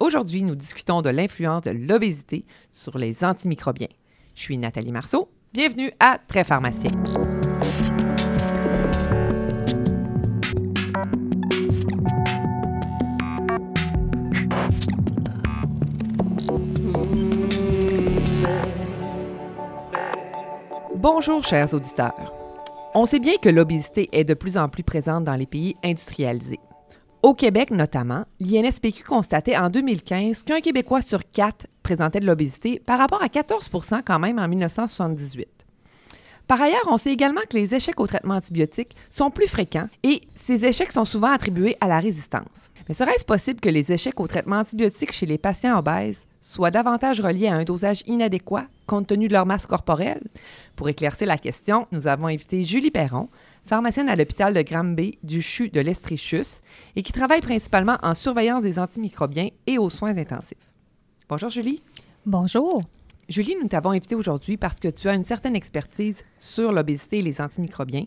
Aujourd'hui, nous discutons de l'influence de l'obésité sur les antimicrobiens. Je suis Nathalie Marceau. Bienvenue à Très Pharmacien. Bonjour, chers auditeurs. On sait bien que l'obésité est de plus en plus présente dans les pays industrialisés. Au Québec notamment, l'INSPQ constatait en 2015 qu'un Québécois sur quatre présentait de l'obésité par rapport à 14% quand même en 1978. Par ailleurs, on sait également que les échecs au traitement antibiotique sont plus fréquents et ces échecs sont souvent attribués à la résistance. Mais serait-ce possible que les échecs au traitement antibiotique chez les patients obèses soient davantage reliés à un dosage inadéquat compte tenu de leur masse corporelle? Pour éclaircir la question, nous avons invité Julie Perron, pharmacienne à l'hôpital de Granby du CHU de l'Estrichus et qui travaille principalement en surveillance des antimicrobiens et aux soins intensifs. Bonjour Julie. Bonjour. Julie, nous t'avons invité aujourd'hui parce que tu as une certaine expertise sur l'obésité et les antimicrobiens.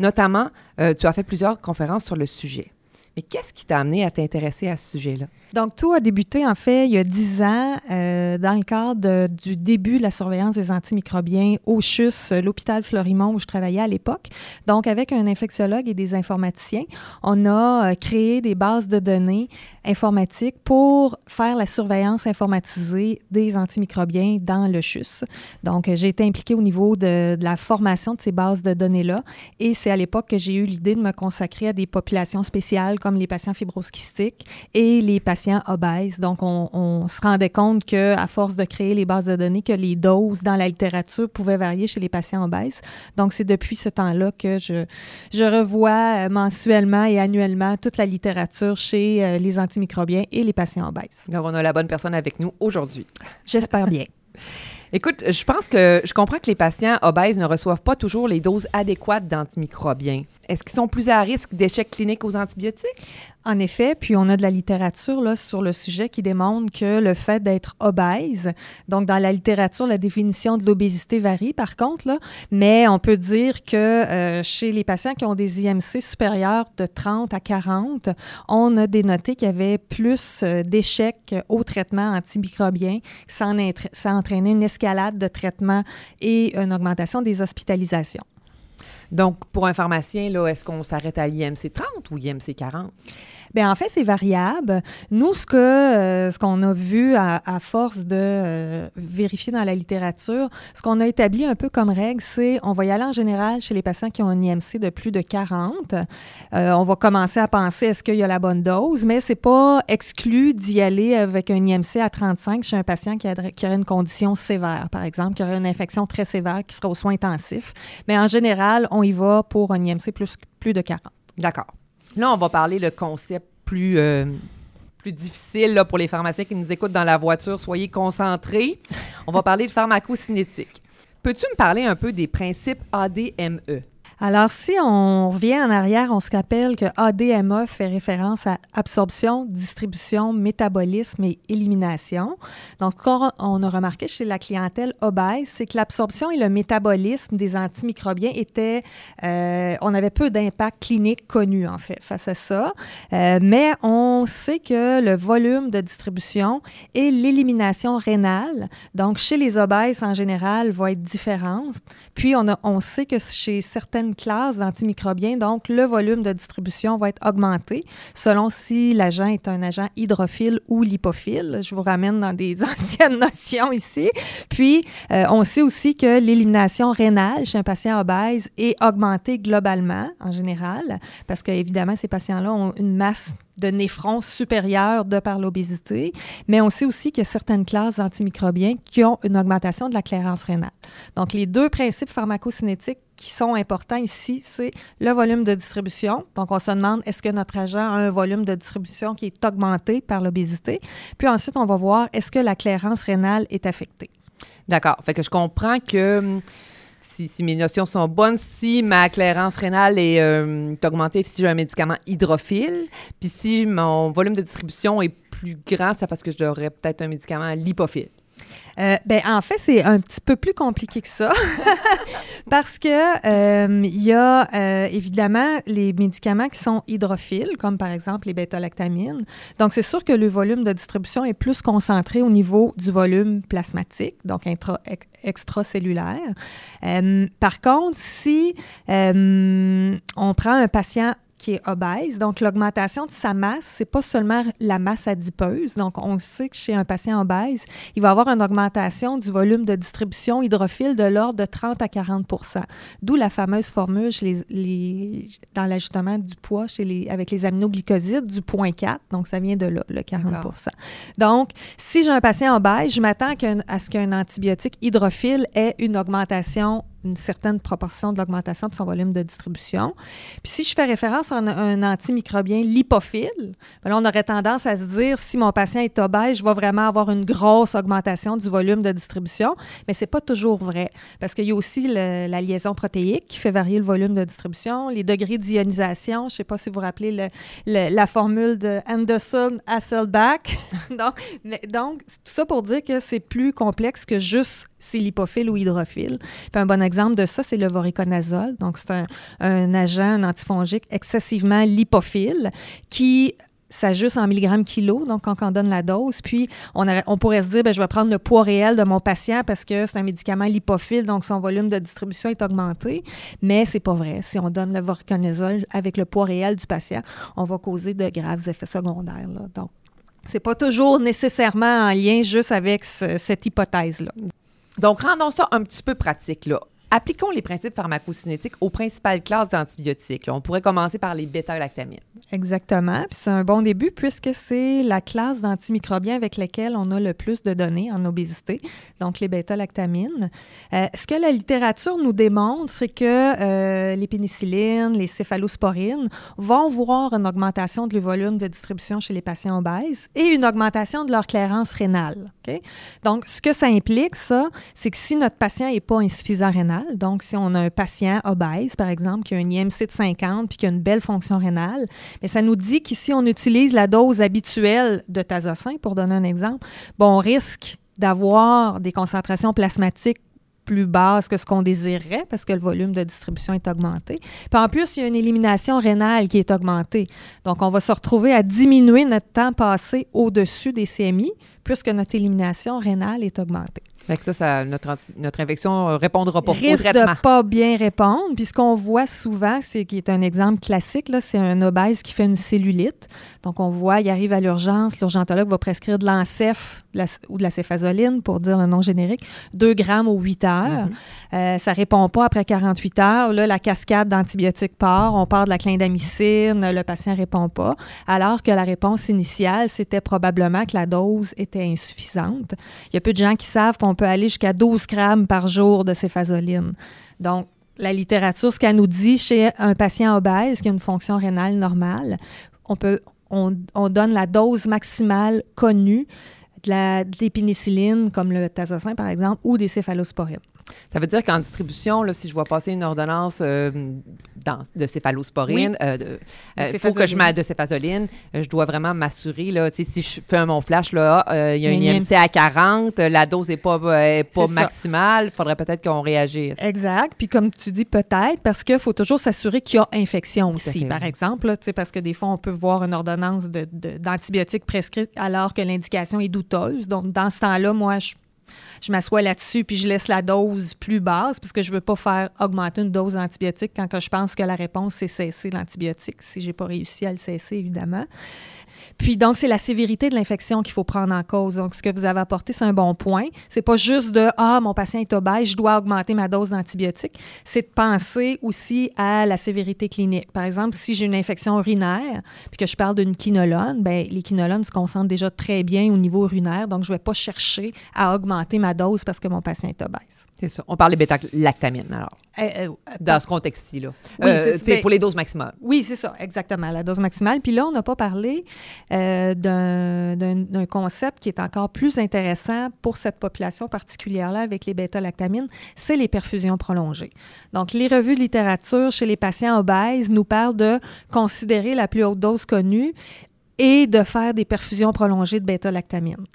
Notamment, euh, tu as fait plusieurs conférences sur le sujet. Mais qu'est-ce qui t'a amené à t'intéresser à ce sujet-là? Donc, tout a débuté, en fait, il y a dix ans, euh, dans le cadre du début de la surveillance des antimicrobiens au CHUS, l'hôpital Florimont, où je travaillais à l'époque. Donc, avec un infectiologue et des informaticiens, on a euh, créé des bases de données informatiques pour faire la surveillance informatisée des antimicrobiens dans le CHUS. Donc, j'ai été impliquée au niveau de la formation de ces bases de données-là. Et c'est à l'époque que j'ai eu l'idée de me consacrer à des populations spéciales comme les patients fibroskistiques et les patients obèses. Donc, on, se rendait compte que, à force de créer les bases de données, que les doses dans la littérature pouvaient varier chez les patients obèses. Donc, c'est depuis ce temps-là que je, je revois euh, mensuellement et annuellement toute la littérature chez euh, les antimicrobiens et les patients obèses. Donc, on a la bonne personne avec nous aujourd'hui. J'espère bien. Écoute, je pense que je comprends que les patients obèses ne reçoivent pas toujours les doses adéquates d'antimicrobiens. Est-ce qu'ils sont plus à risque d'échecs cliniques aux antibiotiques? En effet, puis on a de la littérature là, sur le sujet qui démontre que le fait d'être obèse, donc dans la littérature, la définition de l'obésité varie par contre, là, mais on peut dire que euh, chez les patients qui ont des IMC supérieurs de 30 à 40, on a dénoté qu'il y avait plus euh, d'échecs au traitement antimicrobien. Ça, ça a entraîné une escalade de traitement et une augmentation des hospitalisations. Donc, pour un pharmacien, là, est-ce qu'on s'arrête à l'IMC 30 ou IMC 40? Bien, en fait, c'est variable. Nous, ce que euh, ce qu'on a vu à, force de euh, vérifier dans la littérature, ce qu'on a établi un peu comme règle, c'est on va y aller en général chez les patients qui ont un IMC de plus de 40. Euh, on va commencer à penser est-ce qu'il y a la bonne dose, mais c'est pas exclu d'y aller avec un IMC à 35 chez un patient qui, qui, aurait une condition sévère, par exemple, qui aurait une infection très sévère, qui serait aux soins intensifs. Mais en général, on y va pour un IMC plus, plus de 40. D'accord. Là, on va parler le concept plus, euh, difficile pour les pharmaciens qui nous écoutent dans la voiture. Soyez concentrés. On va parler de pharmacocinétique. Peux-tu me parler un peu des principes ADME? Alors, si on revient en arrière, on se rappelle que ADME fait référence à absorption, distribution, métabolisme et élimination. Donc, on a remarqué chez la clientèle obèse, c'est que l'absorption et le métabolisme des antimicrobiens étaient, euh, on avait peu d'impact clinique connu, en fait, face à ça. Euh, mais on sait que le volume de distribution et l'élimination rénale, donc chez les obèses en général, va être différente. Puis, on, a, on sait que chez certaines classe d'antimicrobiens, donc le volume de distribution va être augmenté selon si l'agent est un agent hydrophile ou lipophile. Je vous ramène dans des anciennes notions ici. Puis, euh, on sait aussi que l'élimination rénale chez un patient obèse est augmentée globalement, en général, parce qu'évidemment, ces patients-là ont une masse de néphrons supérieurs de par l'obésité, mais on sait aussi qu'il y a certaines classes d'antimicrobiens qui ont une augmentation de la clairance rénale. Donc, les deux principes pharmacocinétiques qui sont importants ici, c'est le volume de distribution. Donc, on se demande est-ce que notre agent a un volume de distribution qui est augmenté par l'obésité? Puis ensuite, on va voir est-ce que la clairance rénale est affectée? D'accord. Fait que je comprends que si, mes notions sont bonnes, si ma clairance rénale est euh, augmentée, si j'ai un médicament hydrophile, puis si mon volume de distribution est plus grand, c'est parce que j'aurais peut-être un médicament lipophile. Euh, ben, en fait, c'est un petit peu plus compliqué que ça parce que euh, il y a euh, évidemment les médicaments qui sont hydrophiles, comme par exemple les bêta-lactamines. Donc, c'est sûr que le volume de distribution est plus concentré au niveau du volume plasmatique, donc extracellulaire. par contre, si on prend un patient qui est obèse. Donc, l'augmentation de sa masse, c'est pas seulement la masse adipeuse. Donc, on sait que chez un patient obèse, il va avoir une augmentation du volume de distribution hydrophile de l'ordre de 30 à 40% D'où la fameuse formule les, dans l'ajustement du poids chez les, avec les aminoglycosides du point 4. Donc, ça vient de là, le 40% Donc, si j'ai un patient obèse, je m'attends à ce qu'un antibiotique hydrophile ait une augmentation une certaine proportion de l'augmentation de son volume de distribution. Puis si je fais référence à un, antimicrobien lipophile, ben on aurait tendance à se dire si mon patient est obèse, je vais vraiment avoir une grosse augmentation du volume de distribution, mais c'est pas toujours vrai parce qu'il y a aussi la liaison protéique qui fait varier le volume de distribution, les degrés d'ionisation, je sais pas si vous vous rappelez la formule de Anderson-Hasselbalch. donc, donc, tout ça pour dire que c'est plus complexe que juste c'est lipophile ou hydrophile. Puis un bon exemple de ça, c'est le voriconazole. Donc, c'est un, agent, un antifongique excessivement lipophile qui s'ajuste en milligrammes kilo, donc quand on donne la dose. Puis, on, pourrait se dire, ben, je vais prendre le poids réel de mon patient parce que c'est un médicament lipophile, donc son volume de distribution est augmenté. Mais c'est pas vrai. Si on donne le voriconazole avec le poids réel du patient, on va causer de graves effets secondaires. Là. Donc, c'est pas toujours nécessairement en lien juste avec cette hypothèse-là. Donc, rendons ça un petit peu pratique. Là. Appliquons les principes pharmacocinétiques aux principales classes d'antibiotiques. On pourrait commencer par les bêta-lactamines. Exactement. c'est un bon début puisque c'est la classe d'antimicrobiens avec lesquels on a le plus de données en obésité, donc les bêta-lactamines. Euh, ce que la littérature nous démontre, c'est que euh, les pénicillines, les céphalosporines vont voir une augmentation du volume de distribution chez les patients obèses et une augmentation de leur clairance rénale. Donc, ce que ça implique, ça, c'est que si notre patient n'est pas insuffisant rénal, donc, si on a un patient obèse, par exemple, qui a un IMC de 50 puis qui a une belle fonction rénale, mais ça nous dit qu'ici, on utilise la dose habituelle de tazocin, pour donner un exemple, bon, on risque d'avoir des concentrations plasmatiques plus basses que ce qu'on désirerait parce que le volume de distribution est augmenté. Puis en plus, il y a une élimination rénale qui est augmentée. Donc, on va se retrouver à diminuer notre temps passé au-dessus des CMI puisque notre élimination rénale est augmentée. Fait que ça, notre, notre infection ne répondra pas Risque au traitement. de pas bien répondre. Puis ce qu'on voit souvent, c'est qui est un exemple classique, là, c'est un obèse qui fait une cellulite. Donc on voit, il arrive à l'urgence, l'urgentologue va prescrire de l'encef ou de la céphazoline, pour dire le nom générique, 2 grammes aux 8 heures. Ça euh, ne ça répond pas après 48 heures. Là, la cascade d'antibiotiques part. On part de la clindamycine, le patient ne répond pas. Alors que la réponse initiale, c'était probablement que la dose était insuffisante. Il y a peu de gens qui savent qu'on peut aller jusqu'à 12 grammes par jour de céphazoline. Donc, la littérature, ce qu'elle nous dit chez un patient obèse qui a une fonction rénale normale, on, peut, on, on donne la dose maximale connue de la, des pénicillines, comme le tazocin par exemple, ou des céphalosporines. Ça veut dire qu'en distribution, là, si je vois passer une ordonnance euh, dans, de céphalosporine, il euh, euh, faut que je de céphazoline, je dois vraiment m'assurer, là, si je fais mon flash, là, ah, il y a une IMC à 40, la dose n'est pas, pas maximale, il faudrait peut-être qu'on réagisse. Exact. Puis comme tu dis, peut-être, parce qu'il faut toujours s'assurer qu'il y a infection aussi, par exemple, là, parce que des fois, on peut voir une ordonnance d'antibiotiques de, prescrite alors que l'indication est douteuse. Donc, dans ce temps-là, moi, je je m'assois là-dessus puis je laisse la dose plus basse parce que je ne veux pas faire augmenter une dose d'antibiotique quand je pense que la réponse, c'est cesser l'antibiotique, si je n'ai pas réussi à le cesser, évidemment. Puis donc, c'est la sévérité de l'infection qu'il faut prendre en cause. Donc, ce que vous avez apporté, c'est un bon point. C'est pas juste de Ah, mon patient est obèse, je dois augmenter ma dose d'antibiotiques. C'est de penser aussi à la sévérité clinique. Par exemple, si j'ai une infection urinaire, puis que je parle d'une quinolone, ben les quinolones se concentrent déjà très bien au niveau urinaire, donc je vais pas chercher à augmenter ma dose parce que mon patient est obèse. C'est ça. On parle des bêta-lactamines, alors. Euh, euh, dans ce contexte-ci, là. Oui, c'est ben pour les doses maximales. Oui, c'est ça, exactement, la dose maximale. Puis là, on n'a pas parlé euh, d'un concept qui est encore plus intéressant pour cette population particulière-là avec les bêta-lactamines, c'est les perfusions prolongées. Donc, les revues de littérature chez les patients obèses nous parlent de considérer la plus haute dose connue et de faire des perfusions prolongées de bêta-lactamines.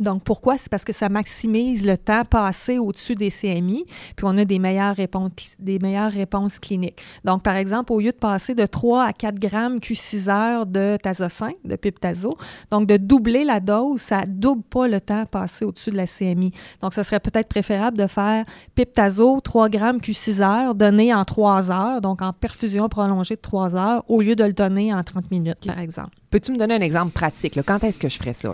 Donc, pourquoi? C'est parce que ça maximise le temps passé au-dessus des CMI, puis on a des meilleures, réponses, des meilleures réponses cliniques. Donc, par exemple, au lieu de passer de 3 à 4 grammes Q6 heures de tazocin, de piptazo, donc de doubler la dose, ça ne double pas le temps passé au-dessus de la CMI. Donc, ce serait peut-être préférable de faire piptazo 3 grammes Q6 heures donné en 3 heures, donc en perfusion prolongée de 3 heures, au lieu de le donner en 30 minutes, par exemple. Peux-tu me donner un exemple pratique? Quand est-ce que je ferais ça?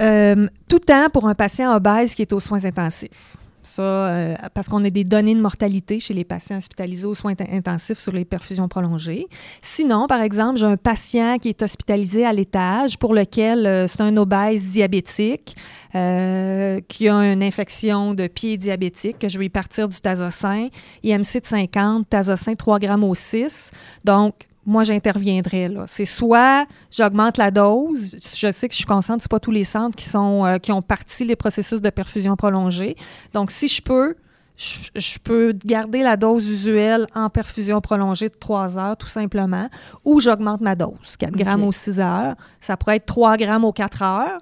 Euh, tout temps pour un patient obèse qui est aux soins intensifs. Ça, euh, parce qu'on a des données de mortalité chez les patients hospitalisés aux soins intensifs sur les perfusions prolongées. Sinon, par exemple, j'ai un patient qui est hospitalisé à l'étage pour lequel euh, c'est un obèse diabétique qui a une infection de pied diabétique, que je vais partir du tazocin, IMC de 50, tazocin 3 grammes au 6. Donc, moi, j'interviendrai. C'est soit j'augmente la dose. Je sais que je suis consciente ce pas tous les centres qui, sont, euh, qui ont parti les processus de perfusion prolongée. Donc, si je peux, je, peux garder la dose usuelle en perfusion prolongée de 3 heures, tout simplement, ou j'augmente ma dose, 4 grammes aux 6 heures. Ça pourrait être 3 grammes aux 4 heures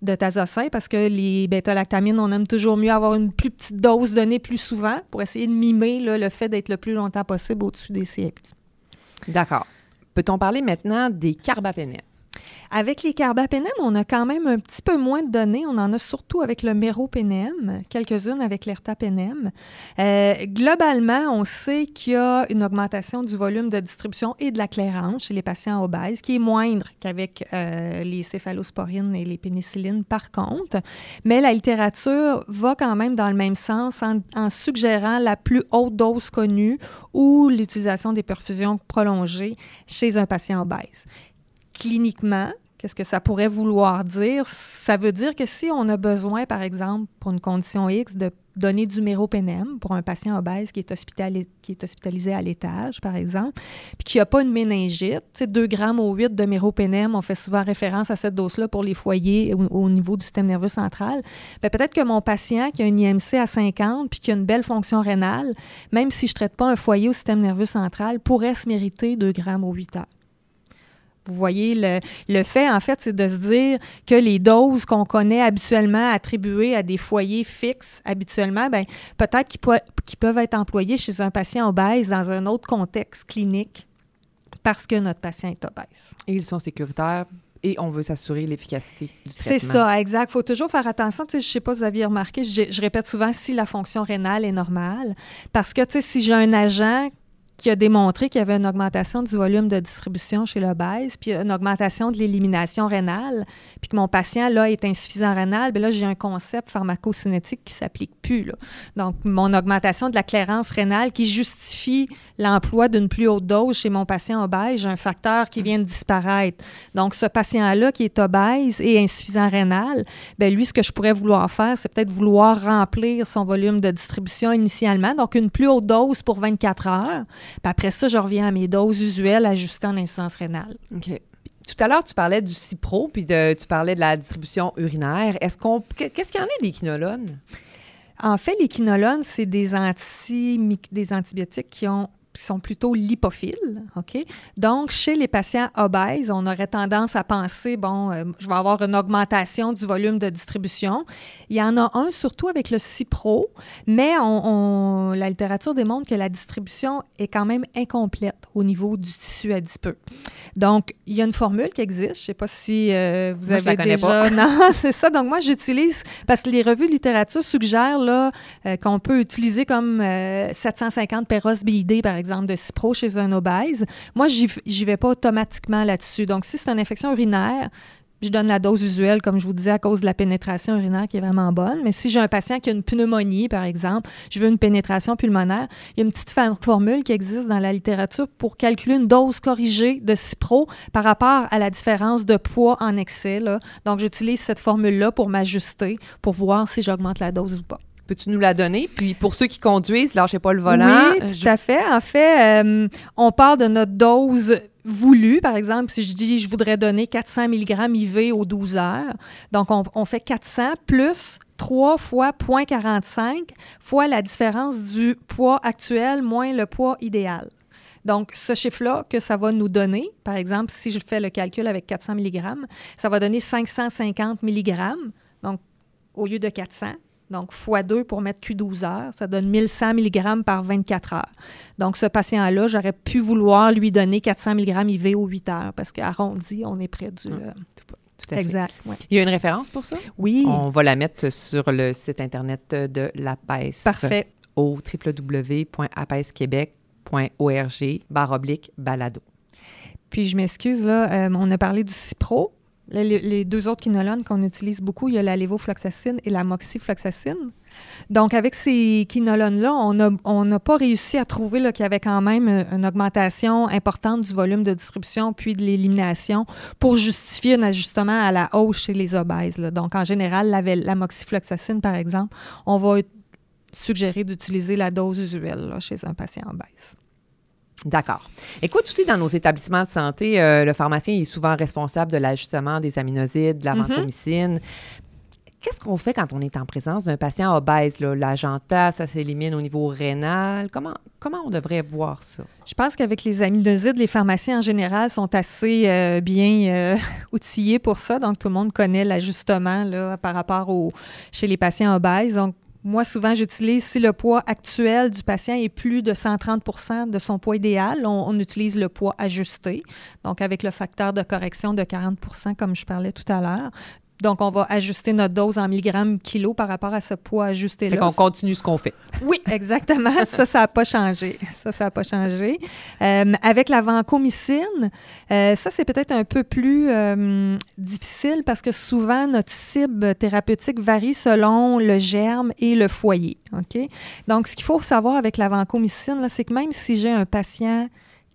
de tazocin parce que les bêta-lactamines, on aime toujours mieux avoir une plus petite dose donnée plus souvent pour essayer de mimer le fait d'être le plus longtemps possible au-dessus des CMI. D'accord. Peut-on parler maintenant des carbapénèmes? Avec les carbapénèmes, on a quand même un petit peu moins de données. On en a surtout avec le méropénème, quelques-unes avec l'ertapénème. Euh, globalement, on sait qu'il y a une augmentation du volume de distribution et de la clairance chez les patients obèses, qui est moindre qu'avec euh, les céphalosporines et les pénicillines, par contre. Mais la littérature va quand même dans le même sens en, suggérant la plus haute dose connue ou l'utilisation des perfusions prolongées chez un patient obèse cliniquement, qu'est-ce que ça pourrait vouloir dire? Ça veut dire que si on a besoin, par exemple, pour une condition X, de donner du méropénème pour un patient obèse qui est, qui est hospitalisé à l'étage, par exemple, puis qui n'a pas une méningite, 2 grammes ou 8 de méropénème, on fait souvent référence à cette dose-là pour les foyers au, niveau du système nerveux central. Ben, peut-être que mon patient qui a une IMC à 50 puis qui a une belle fonction rénale, même si je ne traite pas un foyer au système nerveux central, pourrait se mériter 2 grammes ou 8 heures. Vous voyez, le, fait, en fait, c'est de se dire que les doses qu'on connaît habituellement attribuées à des foyers fixes, habituellement, ben, peut-être qu'ils peuvent être employés chez un patient obèse dans un autre contexte clinique parce que notre patient est obèse. Et ils sont sécuritaires et on veut s'assurer l'efficacité du traitement. C'est ça, exact. Il faut toujours faire attention. je ne sais pas si vous aviez remarqué, je, je, répète souvent si la fonction rénale est normale. Parce que si j'ai un agent qui a démontré qu'il y avait une augmentation du volume de distribution chez l'obèse, puis une augmentation de l'élimination rénale, puis que mon patient, là, est insuffisant rénal, bien là, j'ai un concept pharmacocinétique qui s'applique plus. Là. Donc, mon augmentation de la clairance rénale qui justifie l'emploi d'une plus haute dose chez mon patient obèse, j'ai un facteur qui vient de disparaître. Donc, ce patient-là qui est obèse et insuffisant rénal, bien lui, ce que je pourrais vouloir faire, c'est peut-être vouloir remplir son volume de distribution initialement, donc une plus haute dose pour 24 heures, puis après ça, je reviens à mes doses usuelles ajustées en insuffisance rénale. OK. Tout à l'heure, tu parlais du Cipro, puis tu parlais de la distribution urinaire. Est-ce qu'on, qu'est-ce qu'il y en a des quinolones? En fait, les quinolones, c'est des, anti, des antibiotiques qui ont qui sont plutôt lipophiles. OK? Donc, chez les patients obèses, on aurait tendance à penser, bon, euh, je vais avoir une augmentation du volume de distribution. Il y en a un surtout avec le Cipro, mais on, la littérature démontre que la distribution est quand même incomplète au niveau du tissu adipeux. Donc, il y a une formule qui existe. Je ne sais pas si euh, vous avez déjà... Pas. Non, c'est ça. Donc, moi, j'utilise, parce que les revues de littérature suggèrent là, euh, qu'on peut utiliser comme 750 Peros BID, par exemple, de Cipro chez un obèse, moi, j'y vais pas automatiquement là-dessus. Donc, si c'est une infection urinaire, je donne la dose usuelle, comme je vous disais, à cause de la pénétration urinaire qui est vraiment bonne. Mais si j'ai un patient qui a une pneumonie, par exemple, je veux une pénétration pulmonaire, il y a une petite formule qui existe dans la littérature pour calculer une dose corrigée de Cipro par rapport à la différence de poids en excès. Donc, j'utilise cette formule-là pour m'ajuster, pour voir si j'augmente la dose ou pas. Peux-tu nous la donner? Puis pour ceux qui conduisent, lâchez pas le volant. Oui, tout à fait. En fait, euh, on part de notre dose voulue. Par exemple, si je dis je voudrais donner 400 mg IV aux 12 heures, donc on, fait 400 plus 3 fois 0.45 fois la différence du poids actuel moins le poids idéal. Donc, ce chiffre-là que ça va nous donner, par exemple, si je fais le calcul avec 400 mg, ça va donner 550 mg, donc au lieu de 400. Donc, x 2 pour mettre Q12 heures, ça donne 1100 mg par 24 heures. Donc, ce patient-là, j'aurais pu vouloir lui donner 400 mg IV aux 8 heures parce qu'arrondi, on est près du. Ah, euh, tout, tout à fait. exact. ouais. Il y a une référence pour ça? Oui, On va la mettre sur le site Internet de l'APES. parfait. Au www.apesquebec.org barre oblique balado. Puis je m'excuse, là, euh, on a parlé du Cipro. Les, deux autres quinolones qu'on utilise beaucoup, il y a la lévofloxacine et la moxifloxacine. Donc, avec ces quinolones-là, on n'a pas réussi à trouver qu'il y avait quand même euh, une augmentation importante du volume de distribution puis de l'élimination pour justifier un ajustement à la hausse chez les obèses. Donc, en général, la, la moxifloxacine, par exemple, on va suggérer d'utiliser la dose usuelle chez un patient obèse. D'accord. Écoute, aussi dans nos établissements de santé, euh, le pharmacien est souvent responsable de l'ajustement des aminosides, de la vancomycine. Qu'est-ce qu'on fait quand on est en présence d'un patient obèse? là? L'agenta, ça s'élimine au niveau rénal. Comment, comment on devrait voir ça? Je pense qu'avec les aminosides, les pharmaciens en général sont assez euh, bien euh, outillés pour ça. Donc, tout le monde connaît l'ajustement là, par rapport au, chez les patients obèses. Donc, moi, souvent, j'utilise, si le poids actuel du patient est plus de 130% de son poids idéal, on, utilise le poids ajusté, donc avec le facteur de correction de 40 comme je parlais tout à l'heure. Donc, on va ajuster notre dose en milligrammes kilo par rapport à ce poids Fait ajusté-là. qu'on continue ce qu'on fait. Oui, exactement. ça, ça n'a pas changé. Ça, ça n'a pas changé. Euh, avec la vancomycine, euh, ça, c'est peut-être un peu plus euh, difficile parce que souvent, notre cible thérapeutique varie selon le germe et le foyer. OK? Donc, ce qu'il faut savoir avec la vancomycine, c'est que même si j'ai un patient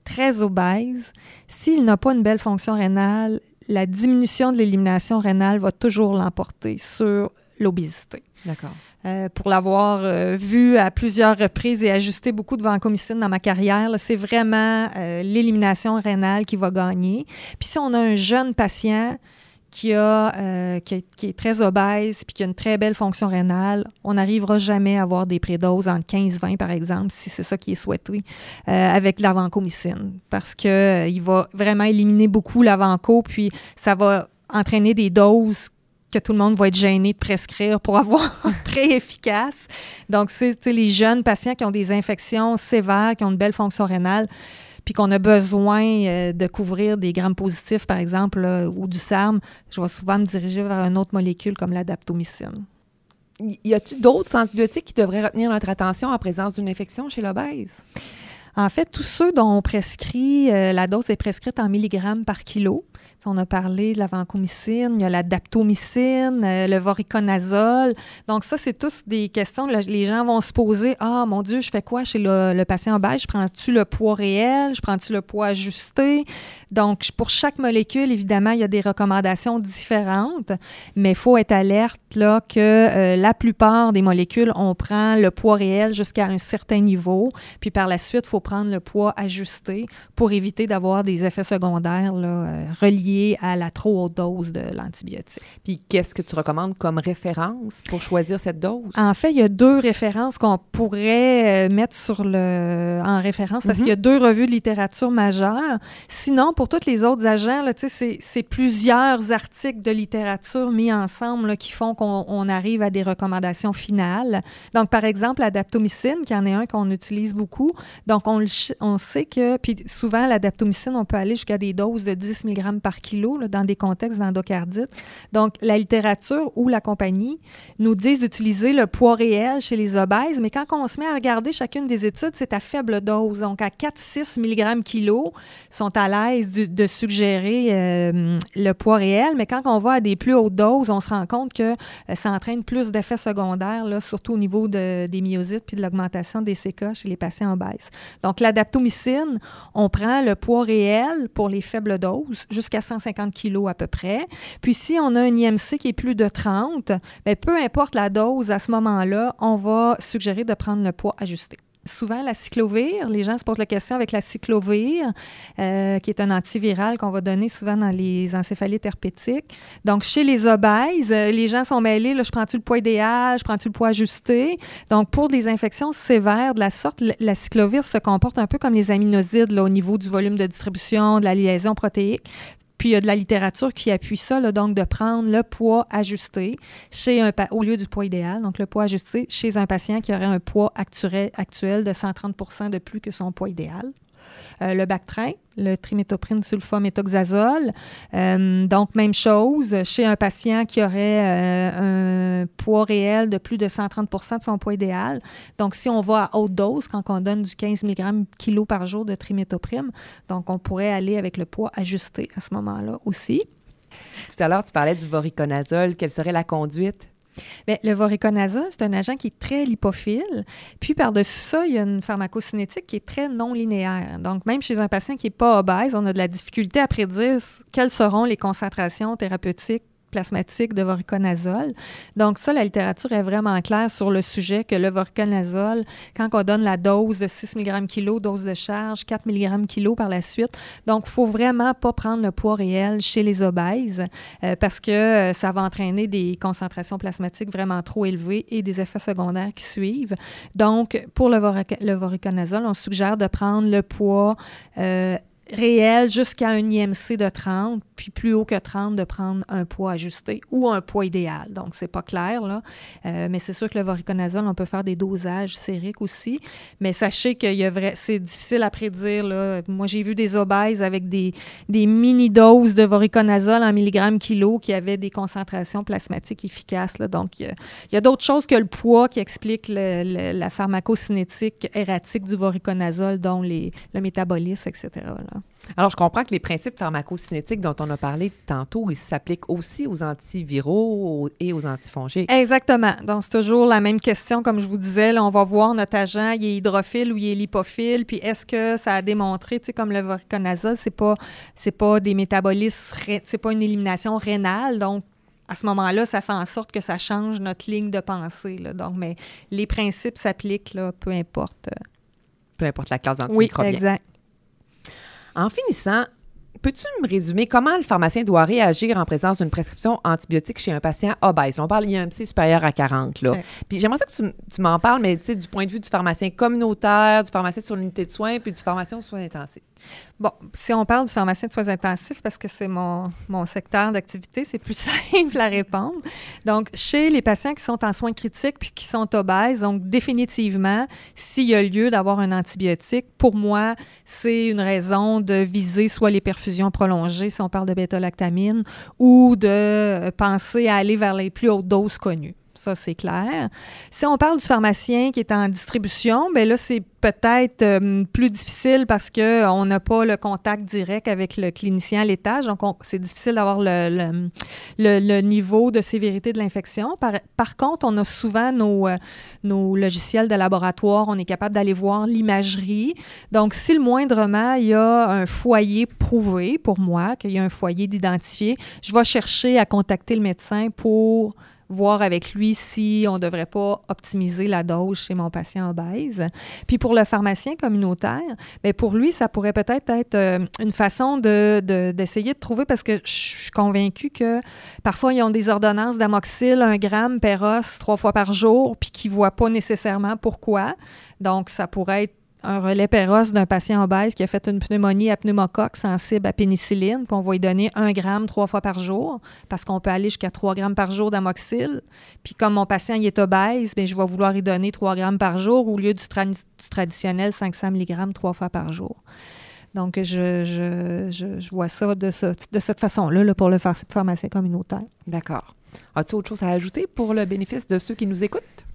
très obèse, s'il n'a pas une belle fonction rénale, la diminution de l'élimination rénale va toujours l'emporter sur l'obésité. D'accord. Euh, pour l'avoir euh, vu à plusieurs reprises et ajusté beaucoup de vancomycine dans ma carrière, c'est vraiment euh, l'élimination rénale qui va gagner. Puis si on a un jeune patient qui, a, euh, qui, qui est très obèse puis qui a une très belle fonction rénale, on n'arrivera jamais à avoir des prédoses entre 15-20, par exemple, si c'est ça qui est souhaité, euh, avec la vancomycine. Parce qu'il va vraiment éliminer beaucoup la puis ça va entraîner des doses que tout le monde va être gêné de prescrire pour avoir très efficace. Donc, c'est les jeunes patients qui ont des infections sévères, qui ont une belle fonction rénale, puis qu'on a besoin euh, de couvrir des grammes positifs, par exemple, ou du SARM, je vais souvent me diriger vers une autre molécule comme l'adaptomycine. Y y a-t-il d'autres antibiotiques qui devraient retenir notre attention en présence d'une infection chez l'obèse? En fait, tous ceux dont on prescrit, euh, la dose est prescrite en milligrammes par kilo. On a parlé de la vancomycine, il y a la daptomycine, euh, le voriconazole. Donc ça, c'est tous des questions. là, les gens vont se poser, ah mon Dieu, je fais quoi chez le, le patient obèse? Je prends-tu le poids réel? Je prends-tu le poids ajusté? Donc pour chaque molécule, évidemment, il y a des recommandations différentes, mais il faut être alerte là, que euh, la plupart des molécules, on prend le poids réel jusqu'à un certain niveau, puis par la suite, il faut prendre le poids ajusté pour éviter d'avoir des effets secondaires là, euh, reliés à la trop haute dose de l'antibiotique. Puis qu'est-ce que tu recommandes comme référence pour choisir cette dose? En fait, il y a deux références qu'on pourrait euh, mettre sur le, en référence parce Mhm. qu'il y a deux revues de littérature majeures. Sinon, pour tous les autres agents, c'est- plusieurs articles de littérature mis ensemble là, qui font qu'on on arrive à des recommandations finales. Donc, par exemple, la daptomycine, qui en est un qu'on utilise beaucoup. Donc, on, on sait que, puis souvent, la daptomycine, on peut aller jusqu'à des doses de 10 mg par kilo dans des contextes d'endocardite. Donc, la littérature ou la compagnie nous disent d'utiliser le poids réel chez les obèses, mais quand on se met à regarder chacune des études, c'est à faible dose. Donc, à 4-6 mg kilo, sont à l'aise de, suggérer euh, le poids réel, mais quand on va à des plus hautes doses, on se rend compte que euh, ça entraîne plus d'effets secondaires, surtout au niveau de- des myosites puis de l'augmentation des CK chez les patients obèses. Donc, l'adaptomycine, on prend le poids réel pour les faibles doses, jusqu'à 150 kg à peu près. Puis, si on a un IMC qui est plus de 30, bien, peu importe la dose à ce moment-là, on va suggérer de prendre le poids ajusté. Souvent la cyclovir. Les gens se posent la question avec la cyclovir, euh, qui est un antiviral qu'on va donner souvent dans les encéphalites herpétiques. Donc, chez les obèses, euh, les gens sont mêlés, je prends-tu le poids idéal, je prends-tu le poids ajusté? Donc, pour des infections sévères de la sorte, la cyclovir se comporte un peu comme les aminosides au niveau du volume de distribution, de la liaison protéique. Puis il y a de la littérature qui appuie ça, donc de prendre le poids ajusté chez un au lieu du poids idéal, donc le poids ajusté chez un patient qui aurait un poids actuel de 130% de plus que son poids idéal. Euh, le Bactrin, le trimétoprine sulfamétoxazole. Euh, donc, même chose chez un patient qui aurait euh, un poids réel de plus de 130% de son poids idéal. Donc, si on va à haute dose, quand on donne du 15 mg kilo par jour de trimétoprine, donc on pourrait aller avec le poids ajusté à ce moment-là aussi. Tout à l'heure, tu parlais du voriconazole. Quelle serait la conduite? Bien, le voriconazole, c'est un agent qui est très lipophile. Puis, par-dessus ça, il y a une pharmacocinétique qui est très non linéaire. Donc, même chez un patient qui n'est pas obèse, on a de la difficulté à prédire quelles seront les concentrations thérapeutiques plasmatique de voriconazole. Donc ça, la littérature est vraiment claire sur le sujet que le voriconazole, quand on donne la dose de 6 mg kg, dose de charge, 4 mg kg par la suite, donc il faut vraiment pas prendre le poids réel chez les obèses euh, parce que euh, ça va entraîner des concentrations plasmatiques vraiment trop élevées et des effets secondaires qui suivent. Donc, pour le, voriconazole, on suggère de prendre le poids euh, réel jusqu'à un IMC de 30, puis plus haut que 30, de prendre un poids ajusté ou un poids idéal. Donc, c'est pas clair, là. Euh, mais c'est sûr que le voriconazole, on peut faire des dosages sériques aussi. Mais sachez que c'est difficile à prédire, là. Moi, j'ai vu des obèses avec des, des mini-doses de voriconazole en milligrammes kilo qui avaient des concentrations plasmatiques efficaces, là. Donc, il y a, d'autres choses que le poids qui expliquent la pharmacocinétique erratique du voriconazole, dont les, le métabolisme, etc. Alors, je comprends que les principes pharmacocinétiques dont on a parlé tantôt, ils s'appliquent aussi aux antiviraux et aux antifongiques. Exactement. Donc, c'est toujours la même question, comme je vous disais. Là, on va voir notre agent, il est hydrophile ou il est lipophile, puis est-ce que ça a démontré, tu sais, comme le voriconazole, c'est pas, c'est pas des métabolismes, c'est pas une élimination rénale, donc à ce moment-là, ça fait en sorte que ça change notre ligne de pensée. Là. Donc, mais les principes s'appliquent, là, peu importe. Euh. Peu importe la classe d'antimicrobiens. Oui, exact. En finissant, peux-tu me résumer comment le pharmacien doit réagir en présence d'une prescription antibiotique chez un patient obèse? On parle IMC supérieur à 40. Là. Puis j'aimerais que tu, tu m'en parles, mais du point de vue du pharmacien communautaire, du pharmacien sur l'unité de soins, puis du pharmacien aux soins intensifs. Bon, si on parle du pharmacien de soins intensifs, parce que c'est mon, mon secteur d'activité, c'est plus simple à répondre. Donc, chez les patients qui sont en soins critiques puis qui sont obèses, donc définitivement, s'il y a lieu d'avoir un antibiotique, pour moi, c'est une raison de viser soit les perfusions prolongées, si on parle de bêta-lactamine, ou de penser à aller vers les plus hautes doses connues. Ça, c'est clair. Si on parle du pharmacien qui est en distribution, bien là, c'est peut-être euh, plus difficile parce qu'on n'a pas le contact direct avec le clinicien à l'étage. Donc, c'est difficile d'avoir le, le, niveau de sévérité de l'infection. Par, par, contre, on a souvent nos, euh, nos logiciels de laboratoire. On est capable d'aller voir l'imagerie. Donc, si le moindrement, il y a un foyer prouvé pour moi, qu'il y a un foyer d'identifié, je vais chercher à contacter le médecin pour voir avec lui si on ne devrait pas optimiser la dose chez mon patient obèse. Puis pour le pharmacien communautaire, bien pour lui, ça pourrait peut-être être, euh, une façon d'essayer de, d'essayer de, trouver, parce que je suis convaincue que parfois, ils ont des ordonnances d'amoxyl, un gramme per os, trois fois par jour, puis qu'ils ne voient pas nécessairement pourquoi. Donc, ça pourrait être un relais péros d'un patient obèse qui a fait une pneumonie à pneumocoque sensible à pénicilline, puis on va lui donner un gramme trois fois par jour, parce qu'on peut aller jusqu'à trois grammes par jour d'amoxyl. Puis comme mon patient il est obèse, bien, je vais vouloir lui donner trois grammes par jour au lieu du, traditionnel 500 mg trois fois par jour. Donc, je, je, vois ça de, de cette façon-là là, pour le pharmacien communautaire. D'accord. As-tu autre chose à ajouter pour le bénéfice de ceux qui nous écoutent?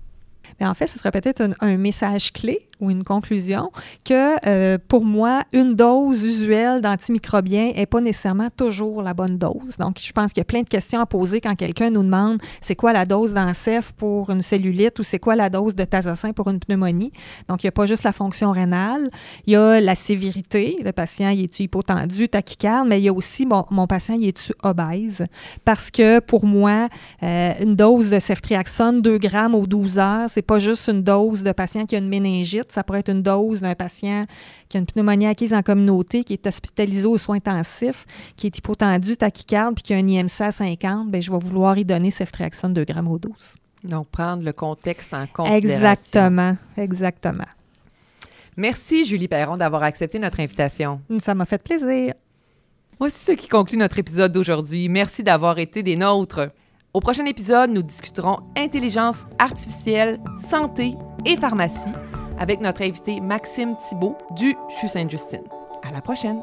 Mais en fait, ce serait peut-être un, message clé ou une conclusion que euh, pour moi, une dose usuelle d'antimicrobiens n'est pas nécessairement toujours la bonne dose. Donc, je pense qu'il y a plein de questions à poser quand quelqu'un nous demande c'est quoi la dose d'encef pour une cellulite ou c'est quoi la dose de tazocin pour une pneumonie? Donc, il n'y a pas juste la fonction rénale, il y a la sévérité. Le patient, il est-tu hypotendu, tachycarde, mais il y a aussi mon, mon patient, il est-tu obèse? Parce que pour moi, euh, une dose de ceftriaxone, 2 grammes aux 12 heures, c'est pas juste une dose de patient qui a une méningite, ça pourrait être une dose d'un patient qui a une pneumonie acquise en communauté, qui est hospitalisé aux soins intensifs, qui est hypotendu, tachycarde, puis qui a un IMC à 50, bien, je vais vouloir y donner ceftriaxone 2 grammes au 12. Donc, prendre le contexte en considération. Exactement, exactement. Merci, Julie Perron, d'avoir accepté notre invitation. Ça m'a fait plaisir. Voici ce qui conclut notre épisode d'aujourd'hui. Merci d'avoir été des nôtres. Au prochain épisode, nous discuterons intelligence artificielle, santé et pharmacie avec notre invité Maxime Thibault du CHU Sainte-Justine. À la prochaine!